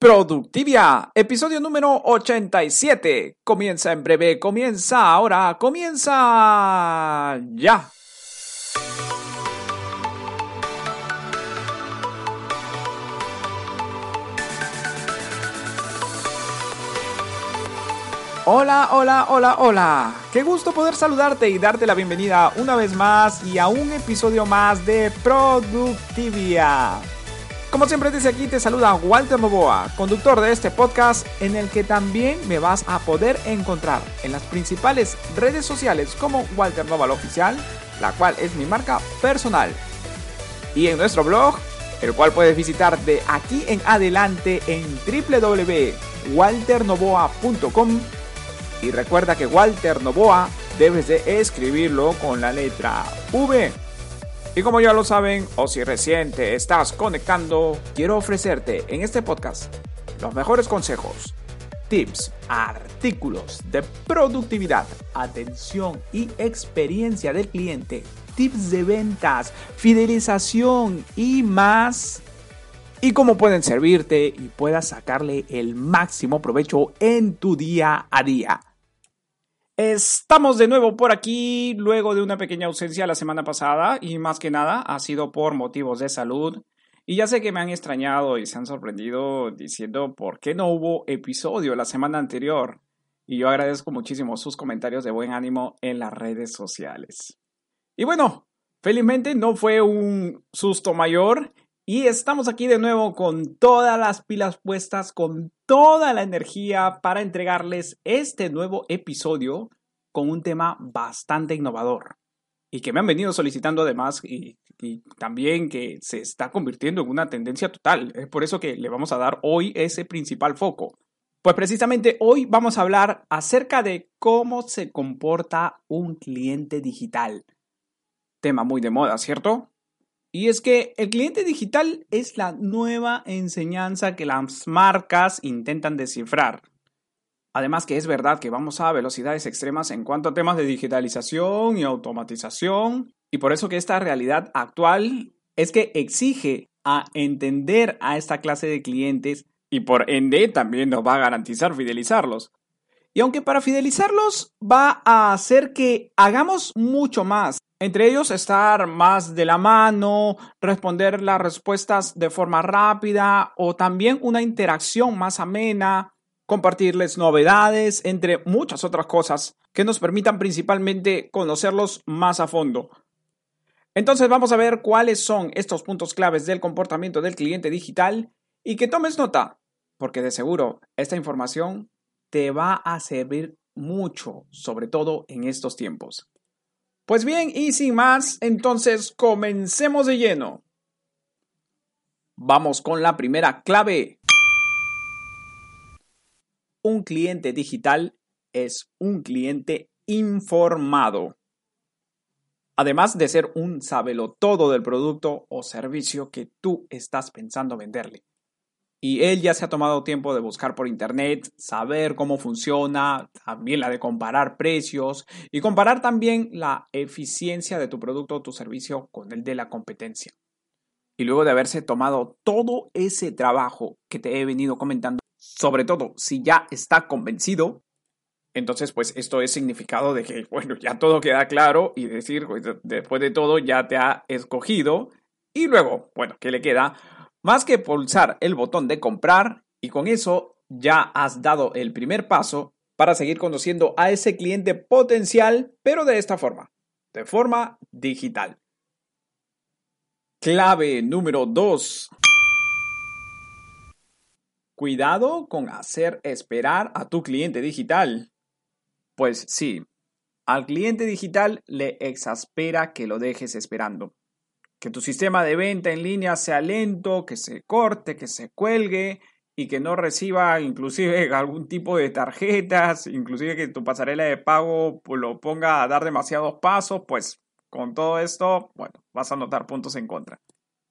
Productivia, episodio número 87. Comienza en breve, comienza ahora, comienza ya. Hola, hola, hola, hola. Qué gusto poder saludarte y darte la bienvenida una vez más y a un episodio más de Productivia. Como siempre desde aquí te saluda Walter Novoa, conductor de este podcast en el que también me vas a poder encontrar en las principales redes sociales como Walter Noval Oficial, la cual es mi marca personal. Y en nuestro blog, el cual puedes visitar de aquí en adelante en www.walternovoa.com y recuerda que Walter Novoa debes de escribirlo con la letra V. Y como ya lo saben, o si recién te estás conectando, quiero ofrecerte en este podcast los mejores consejos, tips, artículos de productividad, atención y experiencia del cliente, tips de ventas, fidelización y más. Y cómo pueden servirte y puedas sacarle el máximo provecho en tu día a día. Estamos de nuevo por aquí luego de una pequeña ausencia la semana pasada y más que nada ha sido por motivos de salud. Y ya sé que me han extrañado y se han sorprendido diciendo por qué no hubo episodio la semana anterior. Y yo agradezco muchísimo sus comentarios de buen ánimo en las redes sociales. Y bueno, felizmente no fue un susto mayor y estamos aquí de nuevo con todas las pilas puestas, con toda la energía para entregarles este nuevo episodio con un tema bastante innovador y que me han venido solicitando además y, también que se está convirtiendo en una tendencia total. Es por eso que le vamos a dar hoy ese principal foco. Pues precisamente hoy vamos a hablar acerca de cómo se comporta un cliente digital. Tema muy de moda, ¿cierto? Y es que el cliente digital es la nueva enseñanza que las marcas intentan descifrar. Además que es verdad que vamos a velocidades extremas en cuanto a temas de digitalización y automatización, y por eso que esta realidad actual es que exige a entender a esta clase de clientes y por ende también nos va a garantizar fidelizarlos. Y aunque para fidelizarlos va a hacer que hagamos mucho más entre ellos estar más de la mano, responder las respuestas de forma rápida o también una interacción más amena, compartirles novedades, entre muchas otras cosas que nos permitan principalmente conocerlos más a fondo. Entonces vamos a ver cuáles son estos puntos claves del comportamiento del cliente digital y que tomes nota, porque de seguro esta información te va a servir mucho, sobre todo en estos tiempos. Pues bien, y sin más, entonces comencemos de lleno. Vamos con la primera clave. Un cliente digital es un cliente informado. Además de ser un todo del producto o servicio que tú estás pensando venderle. Y él ya se ha tomado tiempo de buscar por internet, saber cómo funciona, también la de comparar precios y comparar también la eficiencia de tu producto o tu servicio con el de la competencia. Y luego de haberse tomado todo ese trabajo que te he venido comentando, sobre todo si ya está convencido, entonces pues esto es significado de que, bueno, ya todo queda claro y decir, pues, después de todo ya te ha escogido y luego, bueno, ¿qué le queda? Más que pulsar el botón de comprar y con eso ya has dado el primer paso para seguir conociendo a ese cliente potencial, pero de esta forma, de forma digital. Clave número 2. Cuidado con hacer esperar a tu cliente digital. Pues sí, al cliente digital le exaspera que lo dejes esperando que tu sistema de venta en línea sea lento, que se corte, que se cuelgue y que no reciba inclusive algún tipo de tarjetas, inclusive que tu pasarela de pago pues, lo ponga a dar demasiados pasos, pues con todo esto, bueno, vas a notar puntos en contra.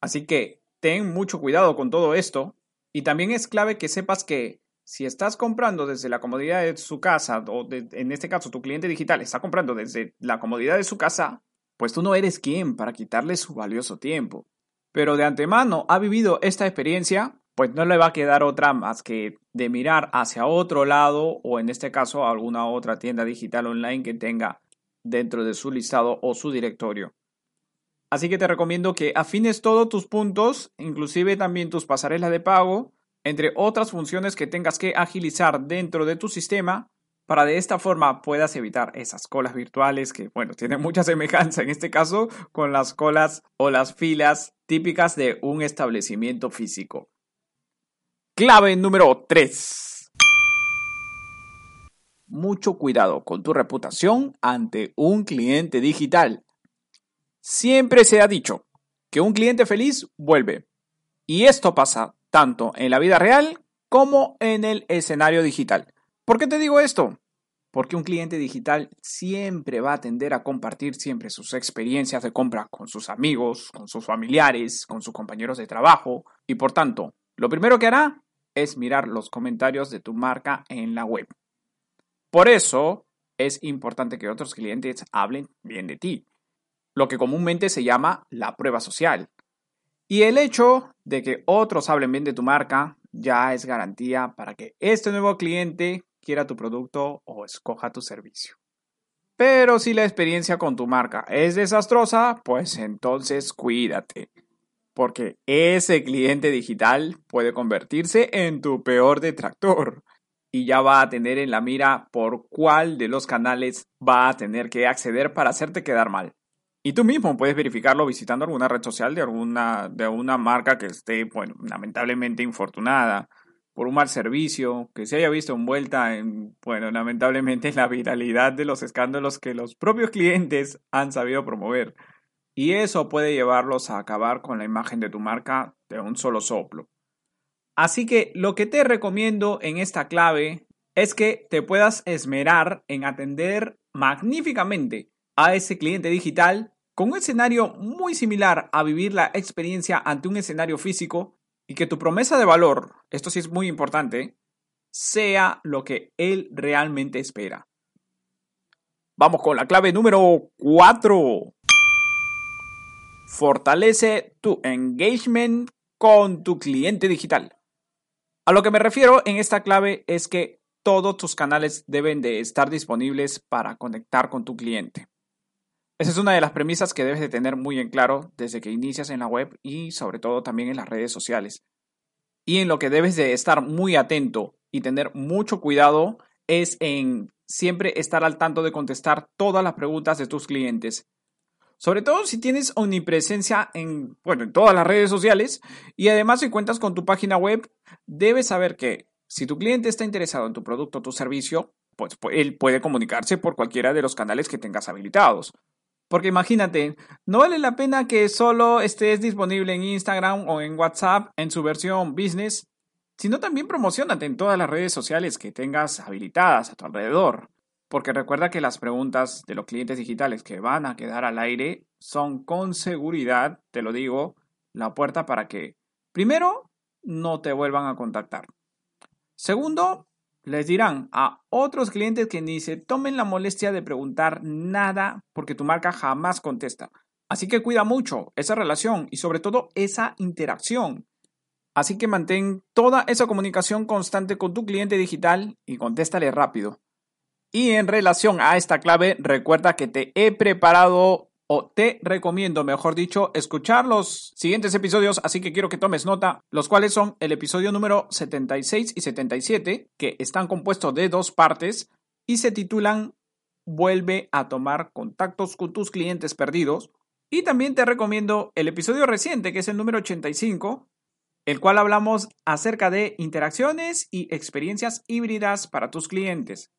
Así que ten mucho cuidado con todo esto y también es clave que sepas que si estás comprando desde la comodidad de su casa, o en este caso tu cliente digital está comprando desde la comodidad de su casa, pues tú no eres quien para quitarle su valioso tiempo. Pero de antemano ha vivido esta experiencia pues no le va a quedar otra más que de mirar hacia otro lado o en este caso alguna otra tienda digital online que tenga dentro de su listado o su directorio. Así que te recomiendo que afines todos tus puntos, inclusive también tus pasarelas de pago, entre otras funciones que tengas que agilizar dentro de tu sistema para de esta forma puedas evitar esas colas virtuales que, bueno, tienen mucha semejanza en este caso con las colas o las filas típicas de un establecimiento físico. Clave número 3. Mucho cuidado con tu reputación ante un cliente digital. Siempre se ha dicho que un cliente feliz vuelve. Y esto pasa tanto en la vida real como en el escenario digital. ¿Por qué te digo esto? Porque un cliente digital siempre va a tender a compartir siempre sus experiencias de compra con sus amigos, con sus familiares, con sus compañeros de trabajo y por tanto, lo primero que hará es mirar los comentarios de tu marca en la web. Por eso es importante que otros clientes hablen bien de ti, lo que comúnmente se llama la prueba social. Y el hecho de que otros hablen bien de tu marca ya es garantía para que este nuevo cliente quiera tu producto o escoja tu servicio. Pero si la experiencia con tu marca es desastrosa, pues entonces cuídate, porque ese cliente digital puede convertirse en tu peor detractor y ya va a tener en la mira por cuál de los canales va a tener que acceder para hacerte quedar mal. Y tú mismo puedes verificarlo visitando alguna red social de alguna de una marca que esté, bueno, lamentablemente infortunada por un mal servicio, que se haya visto envuelta en, bueno, lamentablemente en la viralidad de los escándalos que los propios clientes han sabido promover. Y eso puede llevarlos a acabar con la imagen de tu marca de un solo soplo. Así que lo que te recomiendo en esta clave es que te puedas esmerar en atender magníficamente a ese cliente digital con un escenario muy similar a vivir la experiencia ante un escenario físico y que tu promesa de valor, esto sí es muy importante, sea lo que él realmente espera. Vamos con la clave número 4. Fortalece tu engagement con tu cliente digital. A lo que me refiero en esta clave es que todos tus canales deben de estar disponibles para conectar con tu cliente. Esa es una de las premisas que debes de tener muy en claro desde que inicias en la web y sobre todo también en las redes sociales. Y en lo que debes de estar muy atento y tener mucho cuidado es en siempre estar al tanto de contestar todas las preguntas de tus clientes. Sobre todo si tienes omnipresencia en, bueno, en todas las redes sociales y además si cuentas con tu página web, debes saber que si tu cliente está interesado en tu producto o tu servicio, pues él puede comunicarse por cualquiera de los canales que tengas habilitados. Porque imagínate, no vale la pena que solo estés disponible en Instagram o en WhatsApp en su versión business, sino también promocionate en todas las redes sociales que tengas habilitadas a tu alrededor. Porque recuerda que las preguntas de los clientes digitales que van a quedar al aire son con seguridad, te lo digo, la puerta para que, primero, no te vuelvan a contactar. Segundo, les dirán a otros clientes que ni se tomen la molestia de preguntar nada porque tu marca jamás contesta. Así que cuida mucho esa relación y sobre todo esa interacción. Así que mantén toda esa comunicación constante con tu cliente digital y contéstale rápido. Y en relación a esta clave, recuerda que te he preparado o te recomiendo, mejor dicho, escuchar los siguientes episodios, así que quiero que tomes nota, los cuales son el episodio número 76 y 77, que están compuestos de dos partes y se titulan Vuelve a tomar contactos con tus clientes perdidos. Y también te recomiendo el episodio reciente, que es el número 85, el cual hablamos acerca de interacciones y experiencias híbridas para tus clientes.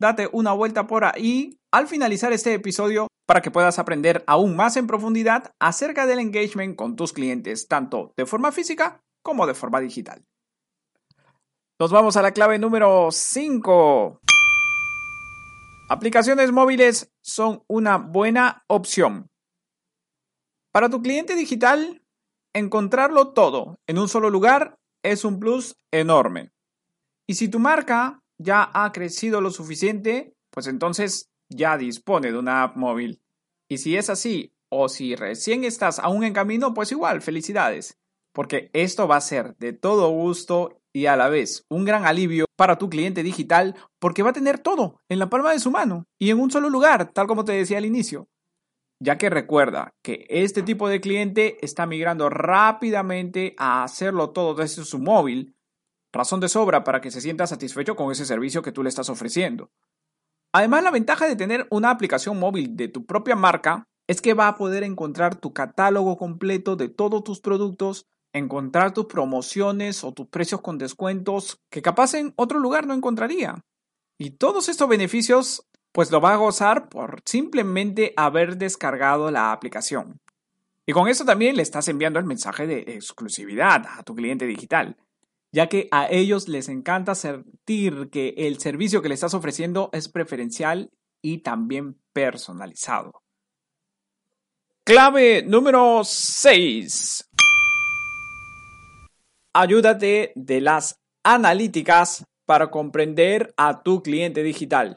Date una vuelta por ahí al finalizar este episodio para que puedas aprender aún más en profundidad acerca del engagement con tus clientes, tanto de forma física como de forma digital. Nos vamos a la clave número 5. Aplicaciones móviles son una buena opción. Para tu cliente digital, encontrarlo todo en un solo lugar es un plus enorme. Y si tu marca ya ha crecido lo suficiente, pues entonces ya dispone de una app móvil. Y si es así, o si recién estás aún en camino, pues igual, felicidades. porque esto va a ser de todo gusto y a la vez un gran alivio para tu cliente digital porque va a tener todo en la palma de su mano y en un solo lugar, tal como te decía al inicio. Ya que recuerda que este tipo de cliente está migrando rápidamente a hacerlo todo desde su móvil, razón de sobra para que se sienta satisfecho con ese servicio que tú le estás ofreciendo. Además, la ventaja de tener una aplicación móvil de tu propia marca es que va a poder encontrar tu catálogo completo de todos tus productos encontrar tus promociones o tus precios con descuentos que capaz en otro lugar no encontraría. Y todos estos beneficios pues lo va a gozar por simplemente haber descargado la aplicación. Y con eso también le estás enviando el mensaje de exclusividad a tu cliente digital, ya que a ellos les encanta sentir que el servicio que le estás ofreciendo es preferencial y también personalizado. Clave número 6. Ayúdate de las analíticas para comprender a tu cliente digital.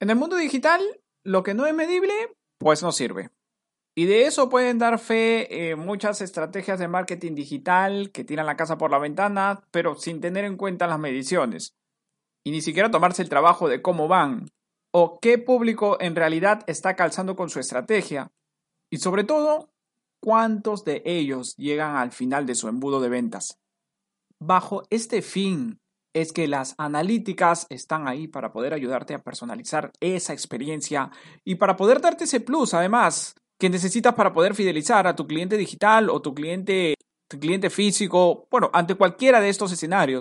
En el mundo digital, lo que no es medible, pues no sirve. Y de eso pueden dar fe eh, muchas estrategias de marketing digital que tiran la casa por la ventana, pero sin tener en cuenta las mediciones. Y ni siquiera tomarse el trabajo de cómo van o qué público en realidad está calzando con su estrategia. Y sobre todo, cuántos de ellos llegan al final de su embudo de ventas. Bajo este fin es que las analíticas están ahí para poder ayudarte a personalizar esa experiencia y para poder darte ese plus, además, que necesitas para poder fidelizar a tu cliente digital o tu cliente, tu cliente físico, bueno, ante cualquiera de estos escenarios.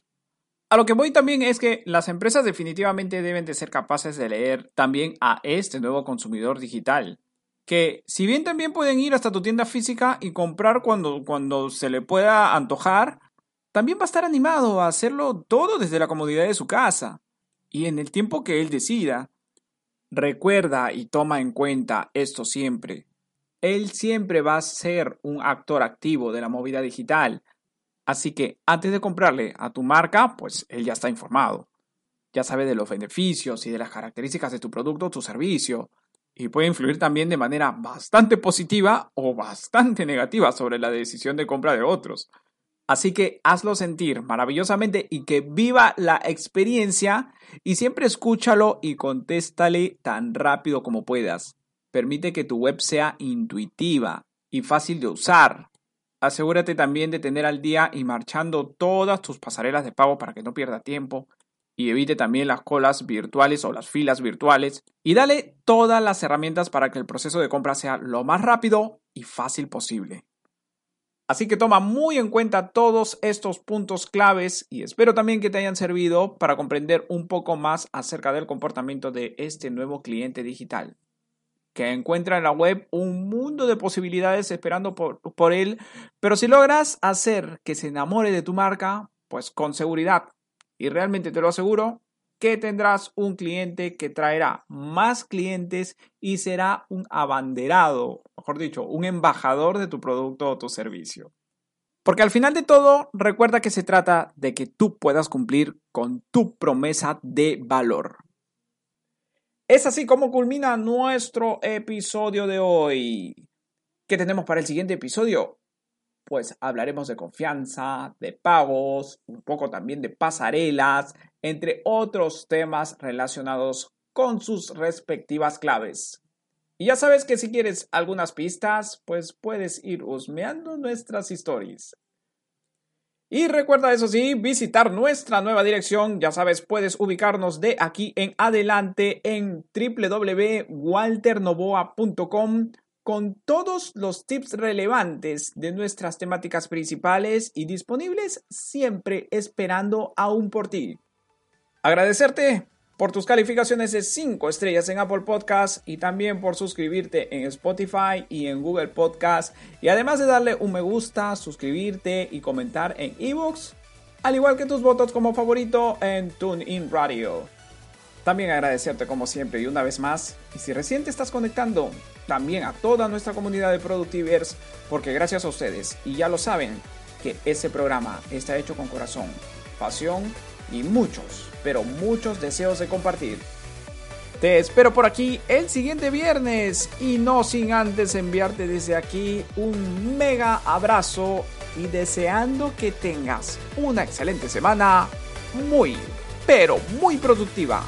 A lo que voy también es que las empresas definitivamente deben de ser capaces de leer también a este nuevo consumidor digital que si bien también pueden ir hasta tu tienda física y comprar cuando, cuando se le pueda antojar, también va a estar animado a hacerlo todo desde la comodidad de su casa y en el tiempo que él decida. Recuerda y toma en cuenta esto siempre. Él siempre va a ser un actor activo de la movida digital. Así que antes de comprarle a tu marca, pues él ya está informado. Ya sabe de los beneficios y de las características de tu producto tu servicio y puede influir también de manera bastante positiva o bastante negativa sobre la decisión de compra de otros. Así que hazlo sentir maravillosamente y que viva la experiencia y siempre escúchalo y contéstale tan rápido como puedas. Permite que tu web sea intuitiva y fácil de usar. Asegúrate también de tener al día y marchando todas tus pasarelas de pago para que no pierda tiempo y evite también las colas virtuales o las filas virtuales y dale todas las herramientas para que el proceso de compra sea lo más rápido y fácil posible. Así que toma muy en cuenta todos estos puntos claves y espero también que te hayan servido para comprender un poco más acerca del comportamiento de este nuevo cliente digital, que encuentra en la web un mundo de posibilidades esperando por, por él, pero si logras hacer que se enamore de tu marca, pues con seguridad y realmente te lo aseguro que tendrás un cliente que traerá más clientes y será un abanderado, mejor dicho, un embajador de tu producto o tu servicio. Porque al final de todo, recuerda que se trata de que tú puedas cumplir con tu promesa de valor. Es así como culmina nuestro episodio de hoy. ¿Qué tenemos para el siguiente episodio? pues hablaremos de confianza, de pagos, un poco también de pasarelas, entre otros temas relacionados con sus respectivas claves. Y ya sabes que si quieres algunas pistas, pues puedes ir husmeando nuestras historias. Y recuerda, eso sí, visitar nuestra nueva dirección. Ya sabes, puedes ubicarnos de aquí en adelante en www.walternovoa.com con todos los tips relevantes de nuestras temáticas principales y disponibles siempre esperando aún por ti. Agradecerte por tus calificaciones de 5 estrellas en Apple Podcast y también por suscribirte en Spotify y en Google Podcast y además de darle un me gusta, suscribirte y comentar en ebooks, al igual que tus votos como favorito en TuneIn Radio. También agradecerte como siempre y una vez más, y si recién te estás conectando, también a toda nuestra comunidad de Productivers, porque gracias a ustedes, y ya lo saben, que ese programa está hecho con corazón, pasión y muchos, pero muchos deseos de compartir. Te espero por aquí el siguiente viernes y no sin antes enviarte desde aquí un mega abrazo y deseando que tengas una excelente semana muy, pero muy productiva.